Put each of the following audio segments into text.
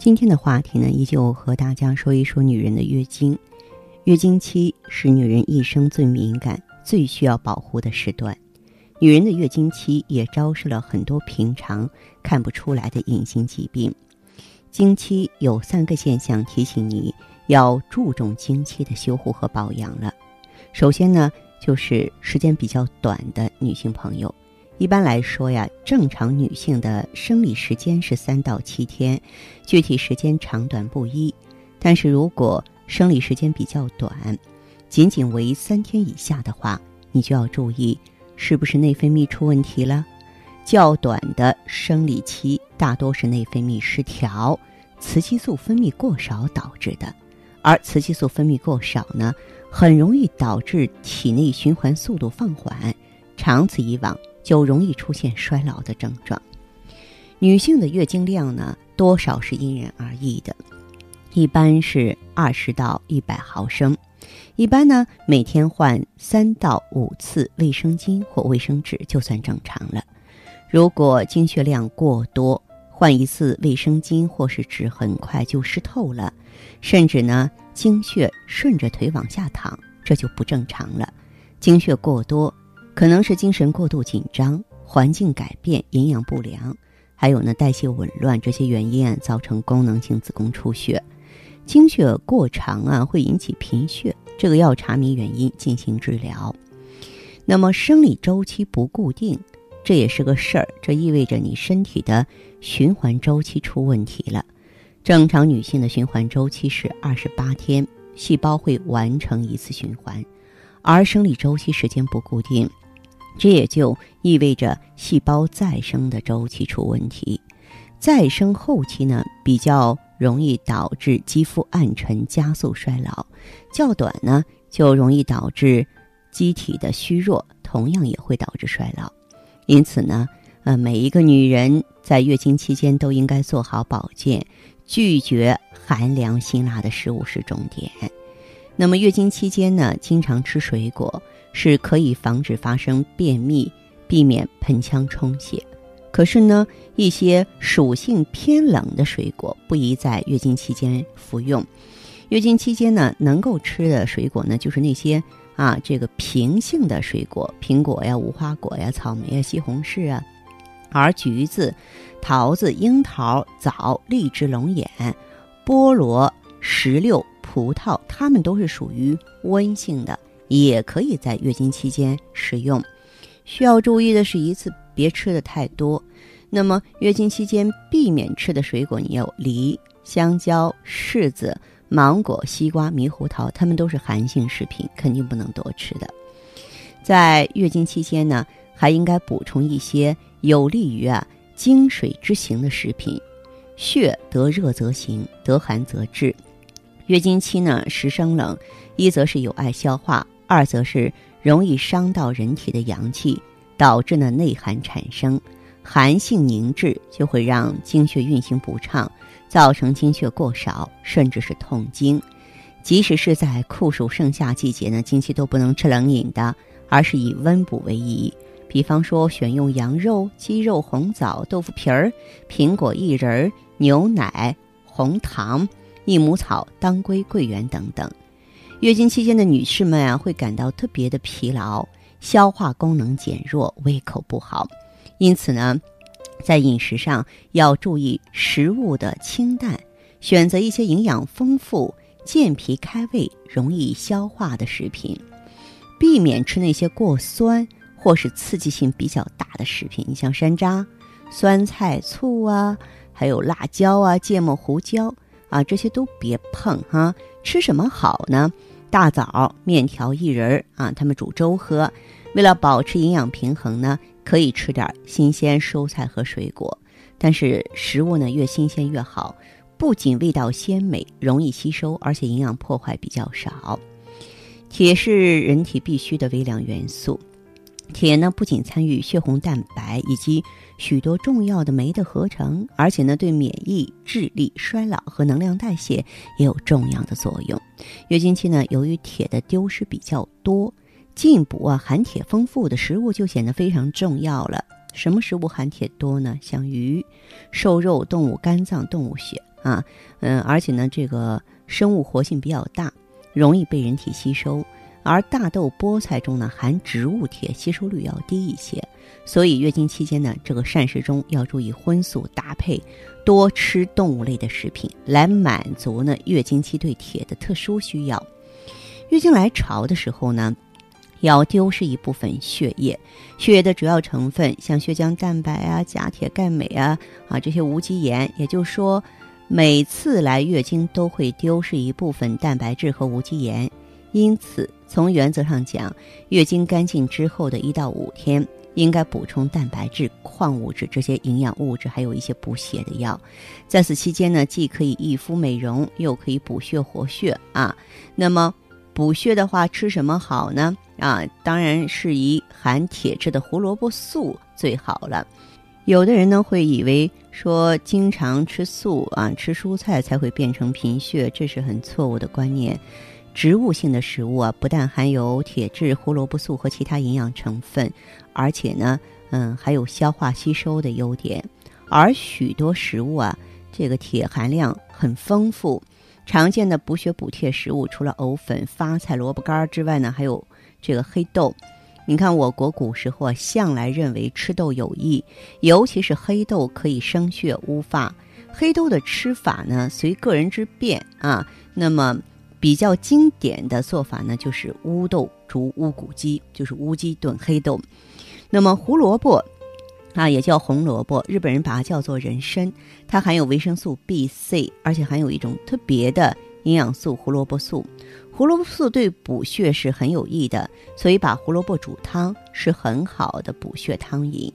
今天的话题呢，依旧和大家说一说女人的月经。月经期是女人一生最敏感。最需要保护的时段，女人的月经期也昭示了很多平常看不出来的隐形疾病。经期有三个现象提醒你要注重经期的修护和保养了。首先呢，就是时间比较短的女性朋友，一般来说呀，正常女性的生理时间是三到七天，具体时间长短不一。但是如果生理时间比较短，仅仅为三天以下的话，你就要注意是不是内分泌出问题了。较短的生理期大多是内分泌失调、雌激素分泌过少导致的，而雌激素分泌过少呢，很容易导致体内循环速度放缓，长此以往就容易出现衰老的症状。女性的月经量呢，多少是因人而异的，一般是二十到一百毫升。一般呢，每天换三到五次卫生巾或卫生纸就算正常了。如果经血量过多，换一次卫生巾或是纸很快就湿透了，甚至呢经血顺着腿往下淌，这就不正常了。经血过多，可能是精神过度紧张、环境改变、营养不良，还有呢代谢紊乱这些原因啊，造成功能性子宫出血。经血过长啊，会引起贫血。这个要查明原因进行治疗。那么生理周期不固定，这也是个事儿。这意味着你身体的循环周期出问题了。正常女性的循环周期是二十八天，细胞会完成一次循环，而生理周期时间不固定，这也就意味着细胞再生的周期出问题。再生后期呢，比较。容易导致肌肤暗沉，加速衰老；较短呢，就容易导致机体的虚弱，同样也会导致衰老。因此呢，呃，每一个女人在月经期间都应该做好保健，拒绝寒凉辛辣的食物是重点。那么月经期间呢，经常吃水果是可以防止发生便秘，避免盆腔充血。可是呢，一些属性偏冷的水果不宜在月经期间服用。月经期间呢，能够吃的水果呢，就是那些啊，这个平性的水果，苹果呀、无花果呀、草莓呀、西红柿啊。而橘子、桃子、樱桃、枣、荔枝、龙眼、菠萝、石榴、葡萄，它们都是属于温性的，也可以在月经期间食用。需要注意的是，一次别吃的太多。那么月经期间避免吃的水果，你有梨、香蕉、柿子、芒果、西瓜、猕猴桃，它们都是寒性食品，肯定不能多吃的。在月经期间呢，还应该补充一些有利于啊经水之行的食品。血得热则行，得寒则滞。月经期呢，时生冷，一则是有碍消化，二则是。容易伤到人体的阳气，导致呢内寒产生，寒性凝滞，就会让经血运行不畅，造成经血过少，甚至是痛经。即使是在酷暑盛夏季节呢，经期都不能吃冷饮的，而是以温补为宜。比方说，选用羊肉、鸡肉、红枣、豆腐皮儿、苹果、薏仁、牛奶、红糖、益母草、当归、桂圆等等。月经期间的女士们啊，会感到特别的疲劳，消化功能减弱，胃口不好。因此呢，在饮食上要注意食物的清淡，选择一些营养丰富、健脾开胃、容易消化的食品。避免吃那些过酸或是刺激性比较大的食品，你像山楂、酸菜、醋啊，还有辣椒啊、芥末、胡椒啊，这些都别碰哈。吃什么好呢？大枣、面条、薏仁儿啊，他们煮粥喝。为了保持营养平衡呢，可以吃点新鲜蔬菜和水果。但是食物呢越新鲜越好，不仅味道鲜美、容易吸收，而且营养破坏比较少。铁是人体必需的微量元素，铁呢不仅参与血红蛋白以及许多重要的酶的合成，而且呢对免疫、智力、衰老和能量代谢也有重要的作用。月经期呢，由于铁的丢失比较多。进补啊，含铁丰富的食物就显得非常重要了。什么食物含铁多呢？像鱼、瘦肉、动物肝脏、动物血啊，嗯，而且呢，这个生物活性比较大，容易被人体吸收。而大豆、菠菜中呢，含植物铁，吸收率要低一些。所以月经期间呢，这个膳食中要注意荤素搭配，多吃动物类的食品，来满足呢月经期对铁的特殊需要。月经来潮的时候呢。要丢失一部分血液，血液的主要成分像血浆蛋白啊、钾、铁、钙、镁啊啊这些无机盐，也就是说，每次来月经都会丢失一部分蛋白质和无机盐。因此，从原则上讲，月经干净之后的一到五天，应该补充蛋白质、矿物质这些营养物质，还有一些补血的药。在此期间呢，既可以益肤美容，又可以补血活血啊。那么，补血的话，吃什么好呢？啊，当然是以含铁质的胡萝卜素最好了。有的人呢会以为说经常吃素啊，吃蔬菜才会变成贫血，这是很错误的观念。植物性的食物啊，不但含有铁质、胡萝卜素和其他营养成分，而且呢，嗯，还有消化吸收的优点。而许多食物啊，这个铁含量很丰富。常见的补血补铁食物，除了藕粉、发菜、萝卜干之外呢，还有。这个黑豆，你看，我国古时候啊，向来认为吃豆有益，尤其是黑豆可以生血乌发。黑豆的吃法呢，随个人之便啊。那么比较经典的做法呢，就是乌豆煮乌骨鸡，就是乌鸡炖黑豆。那么胡萝卜啊，也叫红萝卜，日本人把它叫做人参，它含有维生素 B、C，而且含有一种特别的营养素——胡萝卜素。胡萝卜素对补血是很有益的，所以把胡萝卜煮汤是很好的补血汤饮。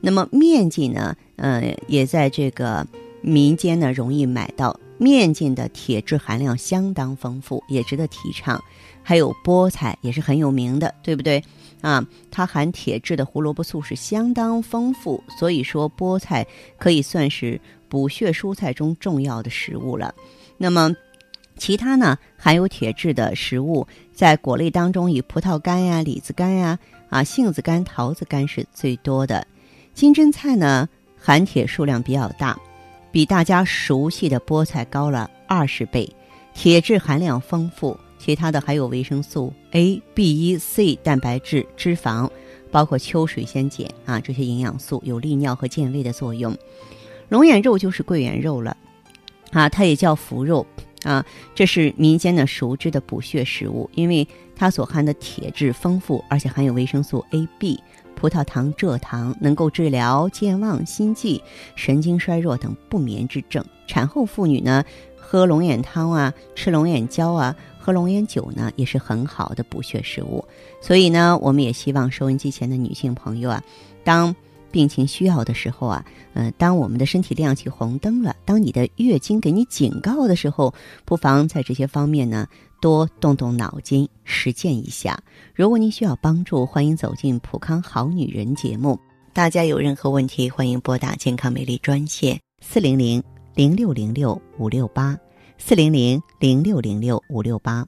那么面筋呢？呃，也在这个民间呢容易买到。面筋的铁质含量相当丰富，也值得提倡。还有菠菜也是很有名的，对不对？啊，它含铁质的胡萝卜素是相当丰富，所以说菠菜可以算是补血蔬菜中重要的食物了。那么。其他呢，含有铁质的食物，在果类当中，以葡萄干呀、李子干呀、啊杏子干、桃子干是最多的。金针菜呢，含铁数量比较大，比大家熟悉的菠菜高了二十倍，铁质含量丰富。其他的还有维生素 A、B 一、C、蛋白质、脂肪，包括秋水仙碱啊这些营养素，有利尿和健胃的作用。龙眼肉就是桂圆肉了，啊，它也叫福肉。啊，这是民间的熟知的补血食物，因为它所含的铁质丰富，而且含有维生素 A、B、葡萄糖、蔗糖，能够治疗健忘、心悸、神经衰弱等不眠之症。产后妇女呢，喝龙眼汤啊，吃龙眼胶啊，喝龙眼酒呢，也是很好的补血食物。所以呢，我们也希望收音机前的女性朋友啊，当。病情需要的时候啊，呃，当我们的身体亮起红灯了，当你的月经给你警告的时候，不妨在这些方面呢多动动脑筋，实践一下。如果您需要帮助，欢迎走进《普康好女人》节目。大家有任何问题，欢迎拨打健康美丽专线四零零零六零六五六八四零零零六零六五六八。